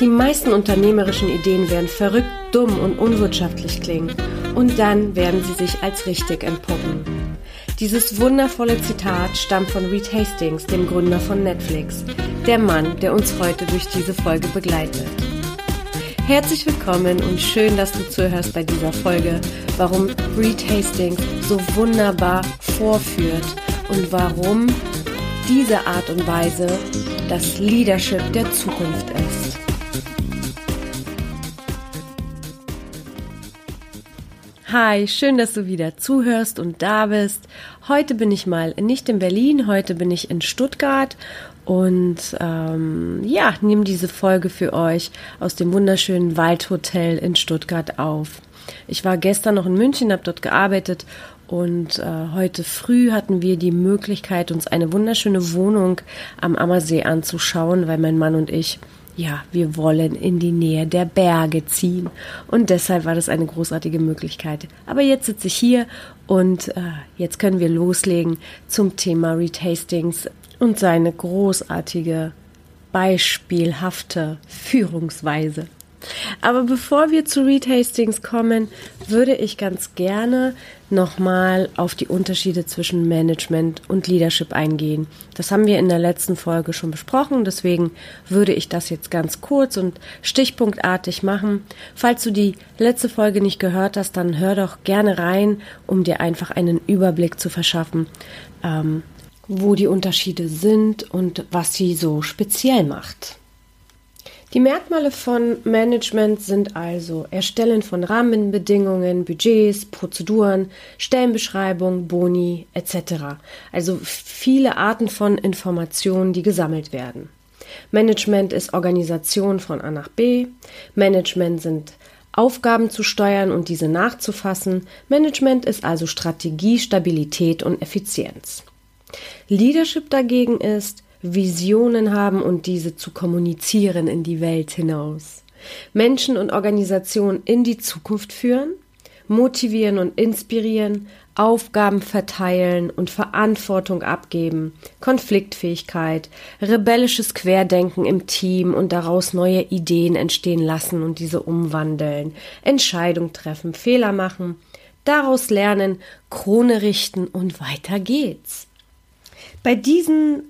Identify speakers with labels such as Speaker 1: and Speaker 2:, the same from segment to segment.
Speaker 1: Die meisten unternehmerischen Ideen werden verrückt, dumm und unwirtschaftlich klingen. Und dann werden sie sich als richtig entpuppen. Dieses wundervolle Zitat stammt von Reed Hastings, dem Gründer von Netflix, der Mann, der uns heute durch diese Folge begleitet. Herzlich willkommen und schön, dass du zuhörst bei dieser Folge, warum Reed Hastings so wunderbar vorführt und warum diese Art und Weise das Leadership der Zukunft ist. Hi, schön, dass du wieder zuhörst und da bist. Heute bin ich mal nicht in Berlin, heute bin ich in Stuttgart und ähm, ja, nehme diese Folge für euch aus dem wunderschönen Waldhotel in Stuttgart auf. Ich war gestern noch in München, habe dort gearbeitet und äh, heute früh hatten wir die Möglichkeit, uns eine wunderschöne Wohnung am Ammersee anzuschauen, weil mein Mann und ich ja, wir wollen in die Nähe der Berge ziehen. Und deshalb war das eine großartige Möglichkeit. Aber jetzt sitze ich hier und äh, jetzt können wir loslegen zum Thema Retastings und seine großartige, beispielhafte Führungsweise. Aber bevor wir zu Retastings kommen, würde ich ganz gerne nochmal auf die Unterschiede zwischen Management und Leadership eingehen. Das haben wir in der letzten Folge schon besprochen, deswegen würde ich das jetzt ganz kurz und stichpunktartig machen. Falls du die letzte Folge nicht gehört hast, dann hör doch gerne rein, um dir einfach einen Überblick zu verschaffen, ähm, wo die Unterschiede sind und was sie so speziell macht. Die Merkmale von Management sind also Erstellen von Rahmenbedingungen, Budgets, Prozeduren, Stellenbeschreibung, Boni etc. Also viele Arten von Informationen, die gesammelt werden. Management ist Organisation von A nach B. Management sind Aufgaben zu steuern und diese nachzufassen. Management ist also Strategie, Stabilität und Effizienz. Leadership dagegen ist Visionen haben und diese zu kommunizieren in die Welt hinaus. Menschen und Organisationen in die Zukunft führen, motivieren und inspirieren, Aufgaben verteilen und Verantwortung abgeben, Konfliktfähigkeit, rebellisches Querdenken im Team und daraus neue Ideen entstehen lassen und diese umwandeln, Entscheidung treffen, Fehler machen, daraus lernen, Krone richten und weiter geht's. Bei diesen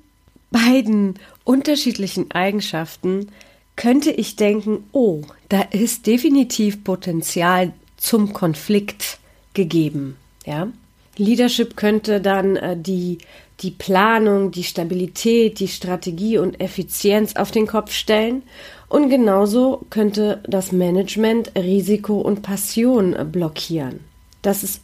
Speaker 1: beiden unterschiedlichen Eigenschaften könnte ich denken, oh, da ist definitiv Potenzial zum Konflikt gegeben, ja? Leadership könnte dann äh, die, die Planung, die Stabilität, die Strategie und Effizienz auf den Kopf stellen. Und genauso könnte das Management Risiko und Passion blockieren. Das ist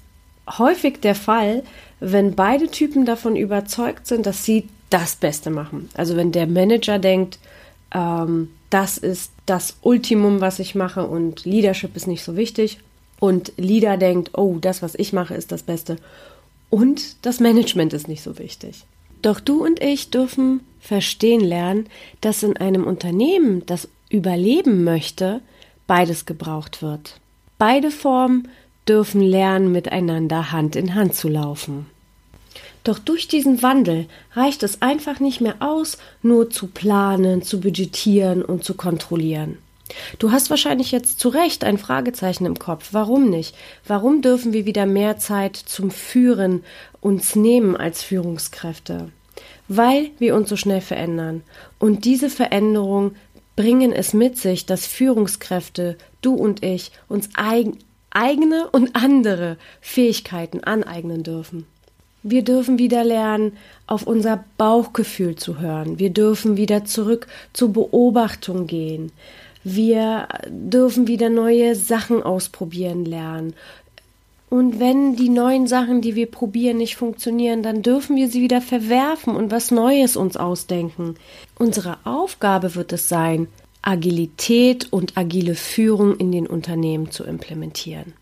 Speaker 1: häufig der Fall, wenn beide Typen davon überzeugt sind, dass sie das Beste machen. Also wenn der Manager denkt, ähm, das ist das Ultimum, was ich mache und Leadership ist nicht so wichtig und Leader denkt, oh, das, was ich mache, ist das Beste und das Management ist nicht so wichtig. Doch du und ich dürfen verstehen lernen, dass in einem Unternehmen, das überleben möchte, beides gebraucht wird. Beide Formen dürfen lernen, miteinander Hand in Hand zu laufen. Doch durch diesen Wandel reicht es einfach nicht mehr aus, nur zu planen, zu budgetieren und zu kontrollieren. Du hast wahrscheinlich jetzt zu Recht ein Fragezeichen im Kopf. Warum nicht? Warum dürfen wir wieder mehr Zeit zum Führen uns nehmen als Führungskräfte? Weil wir uns so schnell verändern. Und diese Veränderungen bringen es mit sich, dass Führungskräfte, du und ich, uns eigen, eigene und andere Fähigkeiten aneignen dürfen. Wir dürfen wieder lernen, auf unser Bauchgefühl zu hören. Wir dürfen wieder zurück zur Beobachtung gehen. Wir dürfen wieder neue Sachen ausprobieren lernen. Und wenn die neuen Sachen, die wir probieren, nicht funktionieren, dann dürfen wir sie wieder verwerfen und was Neues uns ausdenken. Unsere Aufgabe wird es sein, Agilität und agile Führung in den Unternehmen zu implementieren.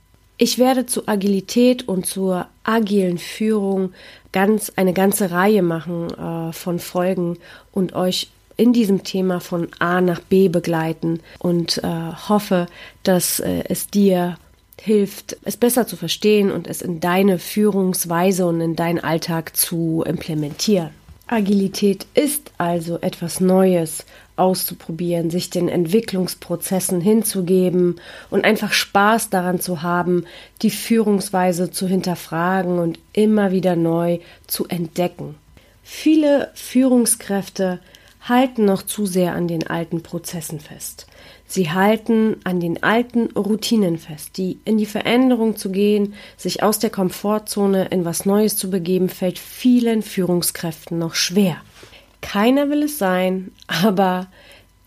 Speaker 1: Ich werde zu Agilität und zur agilen Führung ganz eine ganze Reihe machen äh, von Folgen und euch in diesem Thema von A nach B begleiten und äh, hoffe, dass äh, es dir hilft, es besser zu verstehen und es in deine Führungsweise und in deinen Alltag zu implementieren. Agilität ist also etwas Neues auszuprobieren, sich den Entwicklungsprozessen hinzugeben und einfach Spaß daran zu haben, die Führungsweise zu hinterfragen und immer wieder neu zu entdecken. Viele Führungskräfte halten noch zu sehr an den alten Prozessen fest. Sie halten an den alten Routinen fest, die in die Veränderung zu gehen, sich aus der Komfortzone in was Neues zu begeben, fällt vielen Führungskräften noch schwer. Keiner will es sein, aber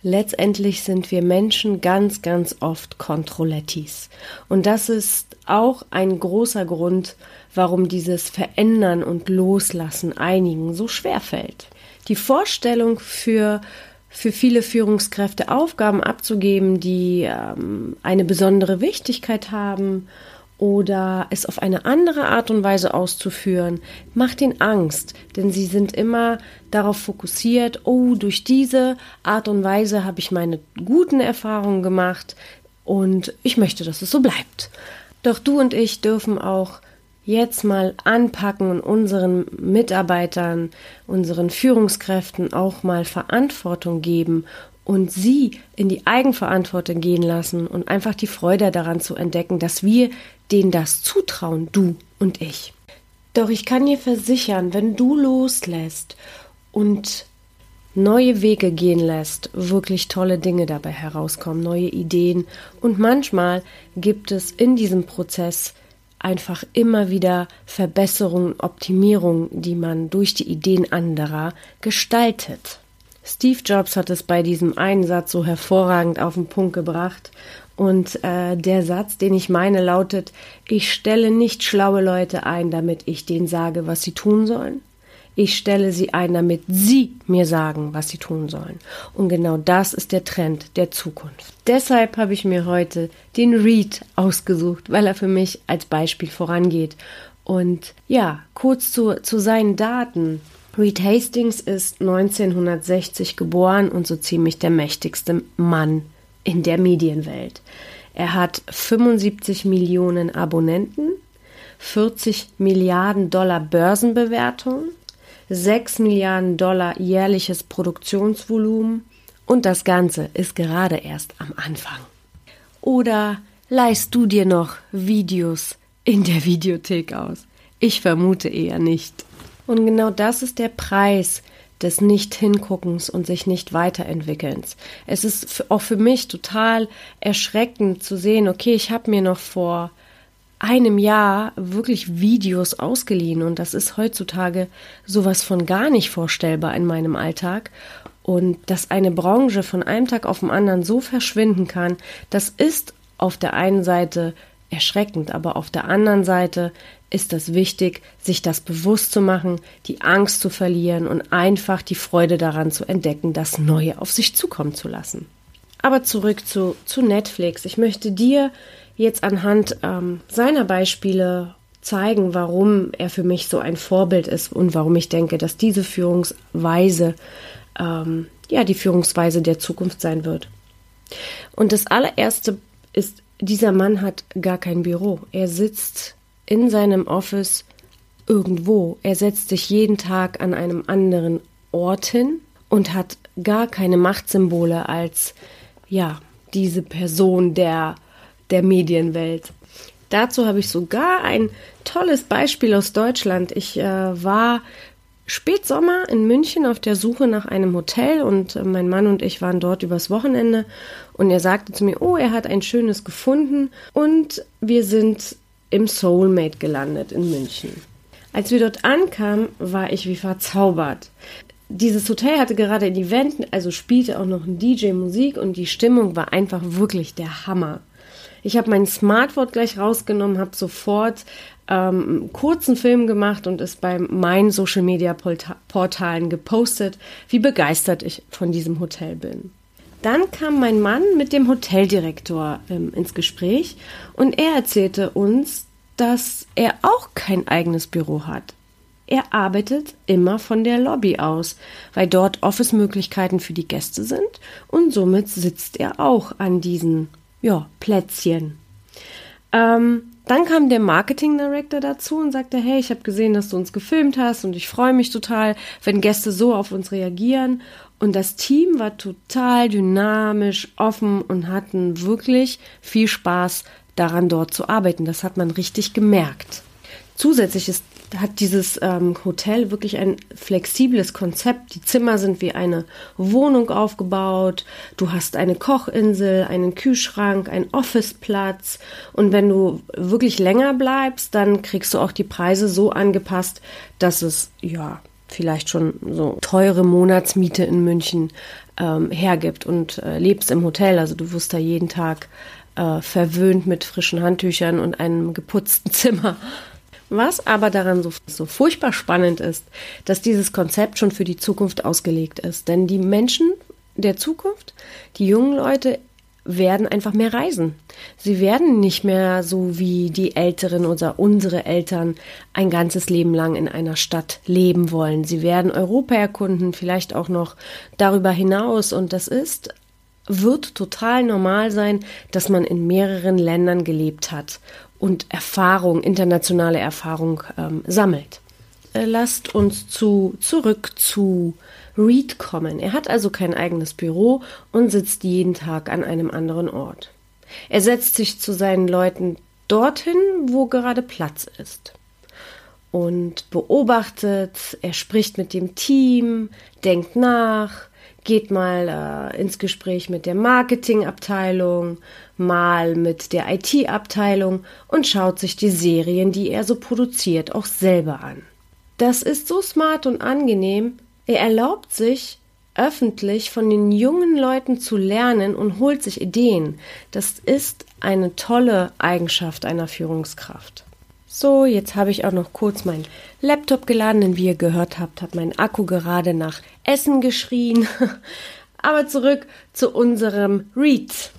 Speaker 1: letztendlich sind wir Menschen ganz, ganz oft Kontrollettis. Und das ist auch ein großer Grund, warum dieses Verändern und Loslassen einigen so schwer fällt. Die Vorstellung für für viele Führungskräfte Aufgaben abzugeben, die ähm, eine besondere Wichtigkeit haben oder es auf eine andere Art und Weise auszuführen, macht ihnen Angst, denn sie sind immer darauf fokussiert, oh, durch diese Art und Weise habe ich meine guten Erfahrungen gemacht und ich möchte, dass es so bleibt. Doch du und ich dürfen auch jetzt mal anpacken und unseren Mitarbeitern, unseren Führungskräften auch mal Verantwortung geben und sie in die Eigenverantwortung gehen lassen und einfach die Freude daran zu entdecken, dass wir denen das zutrauen, du und ich. Doch ich kann dir versichern, wenn du loslässt und neue Wege gehen lässt, wirklich tolle Dinge dabei herauskommen, neue Ideen und manchmal gibt es in diesem Prozess einfach immer wieder Verbesserungen, Optimierungen, die man durch die Ideen anderer gestaltet. Steve Jobs hat es bei diesem einen Satz so hervorragend auf den Punkt gebracht. Und äh, der Satz, den ich meine, lautet, ich stelle nicht schlaue Leute ein, damit ich denen sage, was sie tun sollen, ich stelle sie ein, damit sie mir sagen, was sie tun sollen. Und genau das ist der Trend der Zukunft. Deshalb habe ich mir heute den Reed ausgesucht, weil er für mich als Beispiel vorangeht. Und ja, kurz zu, zu seinen Daten. Reed Hastings ist 1960 geboren und so ziemlich der mächtigste Mann in der Medienwelt. Er hat 75 Millionen Abonnenten, 40 Milliarden Dollar Börsenbewertung, 6 Milliarden Dollar jährliches Produktionsvolumen und das Ganze ist gerade erst am Anfang. Oder leihst du dir noch Videos in der Videothek aus? Ich vermute eher nicht. Und genau das ist der Preis des Nicht-Hinguckens und sich nicht weiterentwickelns. Es ist auch für mich total erschreckend zu sehen, okay, ich habe mir noch vor einem Jahr wirklich Videos ausgeliehen und das ist heutzutage sowas von gar nicht vorstellbar in meinem Alltag. Und dass eine Branche von einem Tag auf den anderen so verschwinden kann, das ist auf der einen Seite erschreckend, aber auf der anderen Seite ist es wichtig, sich das bewusst zu machen, die Angst zu verlieren und einfach die Freude daran zu entdecken, das Neue auf sich zukommen zu lassen. Aber zurück zu, zu Netflix. Ich möchte dir jetzt anhand ähm, seiner Beispiele zeigen, warum er für mich so ein Vorbild ist und warum ich denke, dass diese Führungsweise ähm, ja die Führungsweise der Zukunft sein wird. Und das allererste ist, dieser Mann hat gar kein Büro. Er sitzt in seinem Office irgendwo. Er setzt sich jeden Tag an einem anderen Ort hin und hat gar keine Machtsymbole als ja diese Person der der Medienwelt. Dazu habe ich sogar ein tolles Beispiel aus Deutschland. Ich äh, war Spätsommer in München auf der Suche nach einem Hotel und äh, mein Mann und ich waren dort übers Wochenende und er sagte zu mir, oh, er hat ein schönes gefunden und wir sind im Soulmate gelandet in München. Als wir dort ankamen, war ich wie verzaubert. Dieses Hotel hatte gerade ein Event, also spielte auch noch ein DJ Musik und die Stimmung war einfach wirklich der Hammer. Ich habe mein Smartphone gleich rausgenommen, habe sofort ähm, kurzen Film gemacht und es bei meinen Social Media Portalen gepostet, wie begeistert ich von diesem Hotel bin. Dann kam mein Mann mit dem Hoteldirektor ähm, ins Gespräch und er erzählte uns, dass er auch kein eigenes Büro hat. Er arbeitet immer von der Lobby aus, weil dort Office-Möglichkeiten für die Gäste sind und somit sitzt er auch an diesen ja, Plätzchen. Ähm, Dann kam der Marketing Director dazu und sagte, hey, ich habe gesehen, dass du uns gefilmt hast und ich freue mich total, wenn Gäste so auf uns reagieren. Und das Team war total dynamisch, offen und hatten wirklich viel Spaß daran, dort zu arbeiten. Das hat man richtig gemerkt. Zusätzlich ist hat dieses ähm, Hotel wirklich ein flexibles Konzept. Die Zimmer sind wie eine Wohnung aufgebaut. Du hast eine Kochinsel, einen Kühlschrank, einen Officeplatz. Und wenn du wirklich länger bleibst, dann kriegst du auch die Preise so angepasst, dass es ja vielleicht schon so teure Monatsmiete in München ähm, hergibt und äh, lebst im Hotel. Also du wirst da jeden Tag äh, verwöhnt mit frischen Handtüchern und einem geputzten Zimmer. Was aber daran so, so furchtbar spannend ist, dass dieses Konzept schon für die Zukunft ausgelegt ist. Denn die Menschen der Zukunft, die jungen Leute, werden einfach mehr reisen. Sie werden nicht mehr so wie die Älteren oder unsere Eltern ein ganzes Leben lang in einer Stadt leben wollen. Sie werden Europa erkunden, vielleicht auch noch darüber hinaus. Und das ist, wird total normal sein, dass man in mehreren Ländern gelebt hat und Erfahrung, internationale Erfahrung ähm, sammelt. Äh, lasst uns zu, zurück zu Reed kommen. Er hat also kein eigenes Büro und sitzt jeden Tag an einem anderen Ort. Er setzt sich zu seinen Leuten dorthin, wo gerade Platz ist. Und beobachtet, er spricht mit dem Team, denkt nach, geht mal äh, ins Gespräch mit der Marketingabteilung, mal mit der IT-Abteilung und schaut sich die Serien, die er so produziert, auch selber an. Das ist so smart und angenehm. Er erlaubt sich, öffentlich von den jungen Leuten zu lernen und holt sich Ideen. Das ist eine tolle Eigenschaft einer Führungskraft. So, jetzt habe ich auch noch kurz meinen Laptop geladen, denn wie ihr gehört habt, hat mein Akku gerade nach Essen geschrien. Aber zurück zu unserem Read.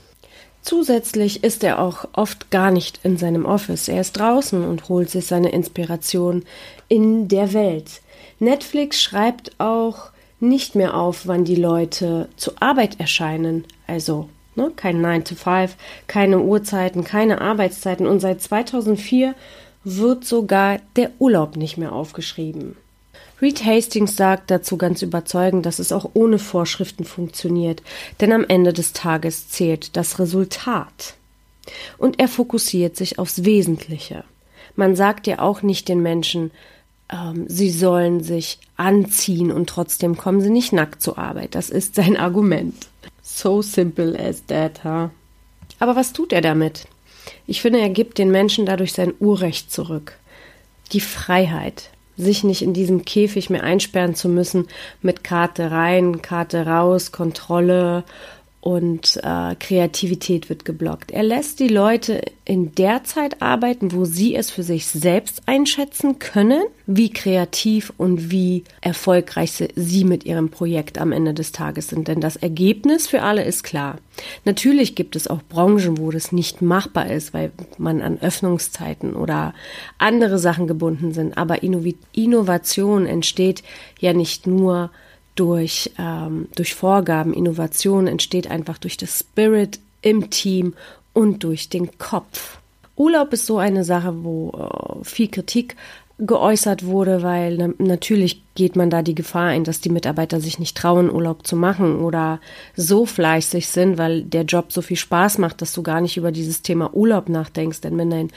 Speaker 1: Zusätzlich ist er auch oft gar nicht in seinem Office. Er ist draußen und holt sich seine Inspiration in der Welt. Netflix schreibt auch nicht mehr auf, wann die Leute zur Arbeit erscheinen. Also ne, kein 9 to 5, keine Uhrzeiten, keine Arbeitszeiten. Und seit 2004 wird sogar der Urlaub nicht mehr aufgeschrieben. Reed Hastings sagt dazu ganz überzeugend, dass es auch ohne Vorschriften funktioniert, denn am Ende des Tages zählt das Resultat. Und er fokussiert sich aufs Wesentliche. Man sagt ja auch nicht den Menschen, ähm, sie sollen sich anziehen und trotzdem kommen sie nicht nackt zur Arbeit. Das ist sein Argument. So simple as that, huh? Aber was tut er damit? Ich finde, er gibt den Menschen dadurch sein Urrecht zurück. Die Freiheit, sich nicht in diesem Käfig mehr einsperren zu müssen mit Karte rein, Karte raus, Kontrolle und äh, Kreativität wird geblockt. Er lässt die Leute in der Zeit arbeiten, wo sie es für sich selbst einschätzen können, wie kreativ und wie erfolgreich sie mit ihrem Projekt am Ende des Tages sind. Denn das Ergebnis für alle ist klar. Natürlich gibt es auch Branchen, wo das nicht machbar ist, weil man an Öffnungszeiten oder andere Sachen gebunden sind. Aber Innovation entsteht ja nicht nur durch, ähm, durch Vorgaben. Innovation entsteht einfach durch das Spirit im Team und durch den Kopf. Urlaub ist so eine Sache, wo äh, viel Kritik geäußert wurde, weil na natürlich geht man da die Gefahr ein, dass die Mitarbeiter sich nicht trauen, Urlaub zu machen oder so fleißig sind, weil der Job so viel Spaß macht, dass du gar nicht über dieses Thema Urlaub nachdenkst. Denn wenn dein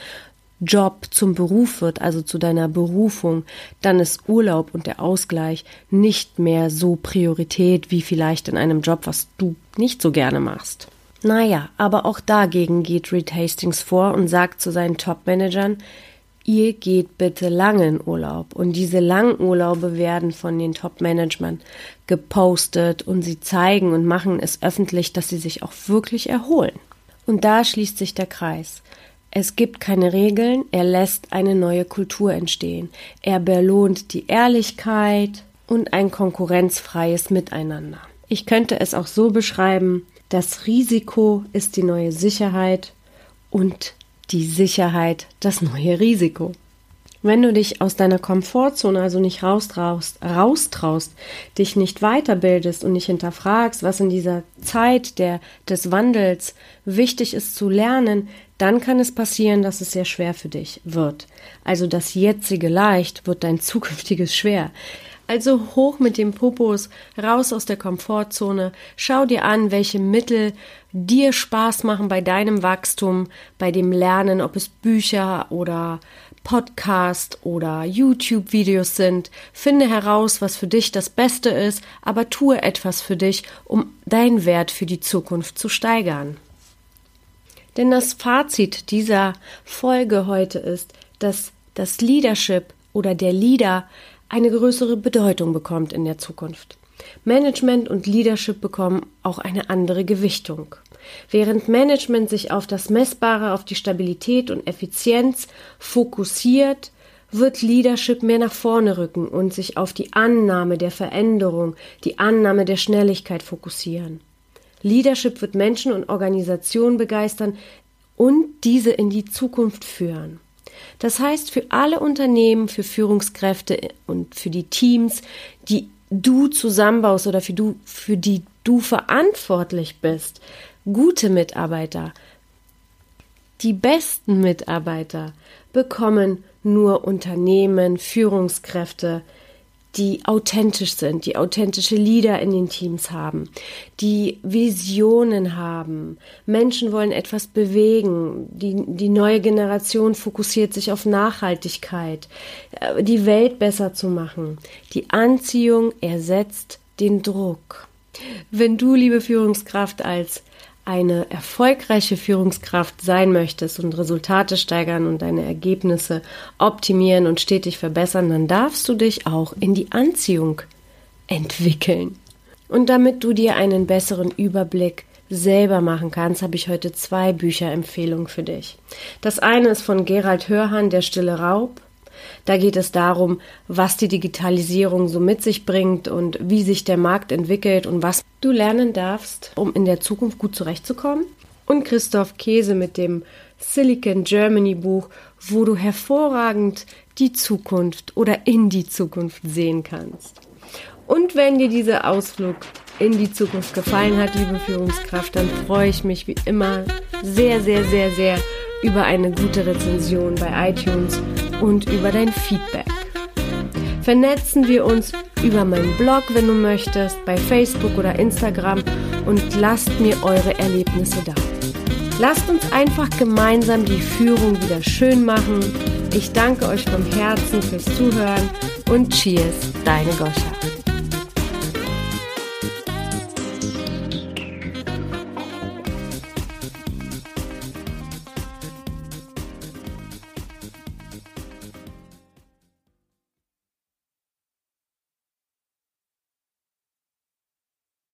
Speaker 1: Job zum Beruf wird, also zu deiner Berufung, dann ist Urlaub und der Ausgleich nicht mehr so Priorität wie vielleicht in einem Job, was du nicht so gerne machst. Naja, aber auch dagegen geht Reed Hastings vor und sagt zu seinen Top-Managern, ihr geht bitte lange in Urlaub. Und diese langen Urlaube werden von den Top-Managern gepostet und sie zeigen und machen es öffentlich, dass sie sich auch wirklich erholen. Und da schließt sich der Kreis. Es gibt keine Regeln, er lässt eine neue Kultur entstehen. Er belohnt die Ehrlichkeit und ein konkurrenzfreies Miteinander. Ich könnte es auch so beschreiben, das Risiko ist die neue Sicherheit und die Sicherheit das neue Risiko. Wenn du dich aus deiner Komfortzone also nicht raustraust, raustraust, dich nicht weiterbildest und nicht hinterfragst, was in dieser Zeit der, des Wandels wichtig ist zu lernen, dann kann es passieren, dass es sehr schwer für dich wird. Also das jetzige leicht wird dein zukünftiges schwer. Also hoch mit dem Popos, raus aus der Komfortzone, schau dir an, welche Mittel dir Spaß machen bei deinem Wachstum, bei dem Lernen, ob es Bücher oder Podcast oder YouTube-Videos sind. Finde heraus, was für dich das Beste ist, aber tue etwas für dich, um deinen Wert für die Zukunft zu steigern. Denn das Fazit dieser Folge heute ist, dass das Leadership oder der Leader eine größere Bedeutung bekommt in der Zukunft. Management und Leadership bekommen auch eine andere Gewichtung. Während Management sich auf das Messbare, auf die Stabilität und Effizienz fokussiert, wird Leadership mehr nach vorne rücken und sich auf die Annahme der Veränderung, die Annahme der Schnelligkeit fokussieren. Leadership wird Menschen und Organisationen begeistern und diese in die Zukunft führen. Das heißt, für alle Unternehmen, für Führungskräfte und für die Teams, die du zusammenbaust oder für, du, für die du verantwortlich bist, Gute Mitarbeiter, die besten Mitarbeiter bekommen nur Unternehmen, Führungskräfte, die authentisch sind, die authentische Leader in den Teams haben, die Visionen haben. Menschen wollen etwas bewegen. Die, die neue Generation fokussiert sich auf Nachhaltigkeit, äh, die Welt besser zu machen. Die Anziehung ersetzt den Druck. Wenn du, liebe Führungskraft, als eine erfolgreiche Führungskraft sein möchtest und Resultate steigern und deine Ergebnisse optimieren und stetig verbessern, dann darfst du dich auch in die Anziehung entwickeln. Und damit du dir einen besseren Überblick selber machen kannst, habe ich heute zwei Bücherempfehlungen für dich. Das eine ist von Gerald Hörhan, Der stille Raub. Da geht es darum, was die Digitalisierung so mit sich bringt und wie sich der Markt entwickelt und was du lernen darfst, um in der Zukunft gut zurechtzukommen. Und Christoph Käse mit dem Silicon Germany Buch, wo du hervorragend die Zukunft oder in die Zukunft sehen kannst. Und wenn dir dieser Ausflug in die Zukunft gefallen hat, liebe Führungskraft, dann freue ich mich wie immer sehr, sehr, sehr, sehr über eine gute Rezension bei iTunes und über dein Feedback. Vernetzen wir uns über meinen Blog, wenn du möchtest, bei Facebook oder Instagram und lasst mir eure Erlebnisse da. Lasst uns einfach gemeinsam die Führung wieder schön machen. Ich danke euch vom Herzen fürs Zuhören und Cheers, deine Goscha.